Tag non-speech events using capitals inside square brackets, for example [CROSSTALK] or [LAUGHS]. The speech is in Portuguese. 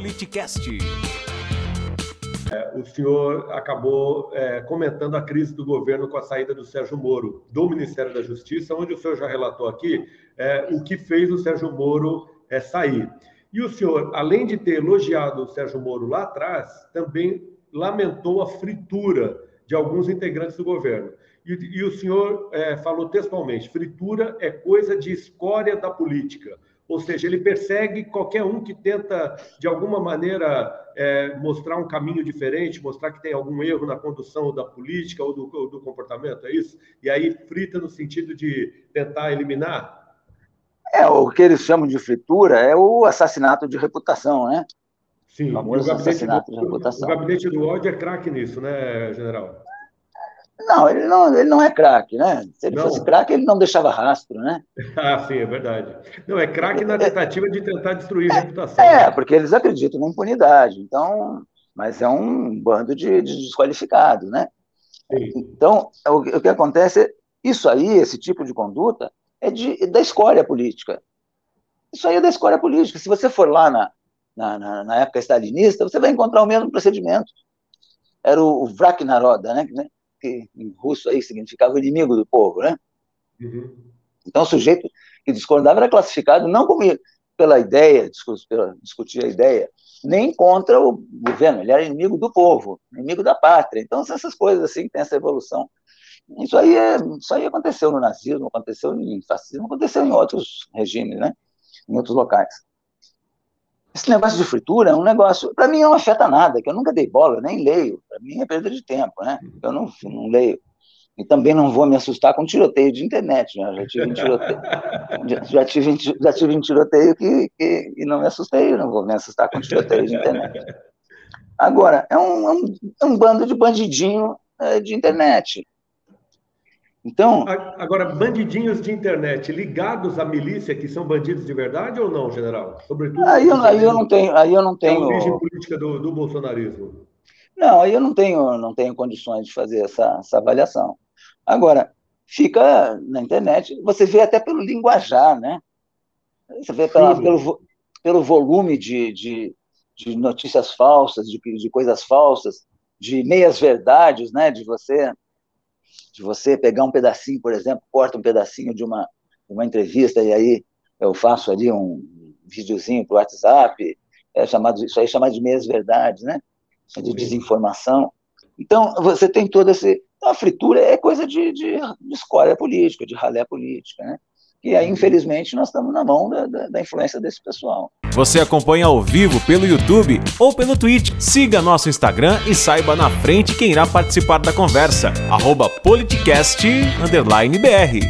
Politicast. É, o senhor acabou é, comentando a crise do governo com a saída do Sérgio Moro do Ministério da Justiça, onde o senhor já relatou aqui é, o que fez o Sérgio Moro é, sair. E o senhor, além de ter elogiado o Sérgio Moro lá atrás, também lamentou a fritura de alguns integrantes do governo. E, e o senhor é, falou textualmente: fritura é coisa de escória da política. Ou seja, ele persegue qualquer um que tenta, de alguma maneira, é, mostrar um caminho diferente, mostrar que tem algum erro na condução da política ou do, ou do comportamento, é isso? E aí frita no sentido de tentar eliminar? É, o que eles chamam de fritura é o assassinato de reputação, né? Sim, o, o, assassinato do, de reputação. o gabinete do ódio é craque nisso, né, general? Não, ele não, ele não é craque, né? Se ele não. fosse craque, ele não deixava rastro, né? [LAUGHS] ah, sim, é verdade. Não, é craque na tentativa de tentar destruir a é, reputação. É, né? porque eles acreditam na impunidade. Então, mas é um bando de, de desqualificados, né? Sim. Então, o, o, que acontece é, isso aí, esse tipo de conduta, é de, da escória política. Isso aí é da escória política. Se você for lá na, na, na, na época stalinista, você vai encontrar o mesmo procedimento. Era o, o Vrak Naroda, né? Que em russo aí significava inimigo do povo, né? Uhum. Então, o sujeito que discordava era classificado não como pela ideia, discutir a ideia, nem contra o governo, ele era inimigo do povo, inimigo da pátria. Então, são essas coisas assim que tem essa evolução. Isso aí, é, isso aí aconteceu no nazismo, aconteceu em fascismo, aconteceu em outros regimes, né? em outros locais. Esse negócio de fritura é um negócio, para mim não afeta nada, que eu nunca dei bola, eu nem leio, para mim é perda de tempo, né? Eu não, não leio. E também não vou me assustar com tiroteio de internet, né? Já tive um tiroteio, já, [LAUGHS] já, tive, já tive um tiroteio que, que, e não me assustei, não vou me assustar com tiroteio de internet. Agora, é um, é um, é um bando de bandidinho é, de internet. Então. Agora, bandidinhos de internet ligados à milícia, que são bandidos de verdade ou não, general? Sobretudo. Aí eu, aí eu não tenho. Aí eu não tenho. A origem política do, do bolsonarismo. Não, aí eu não tenho, não tenho condições de fazer essa, essa avaliação. Agora, fica na internet, você vê até pelo linguajar, né? Você vê pela, pelo, pelo volume de, de, de notícias falsas, de, de coisas falsas, de meias verdades, né? De você de você pegar um pedacinho, por exemplo, corta um pedacinho de uma, uma entrevista e aí eu faço ali um videozinho para o WhatsApp, é chamado, isso aí é chamado de meias verdades, né? De desinformação. Então, você tem toda essa. A fritura é coisa de, de, de escória política, de ralé política, né? E aí, infelizmente, nós estamos na mão da, da, da, influência desse pessoal. Você acompanha ao vivo pelo YouTube ou pelo Twitch. Siga nosso Instagram e saiba na frente quem irá participar da conversa. Arroba politicast__br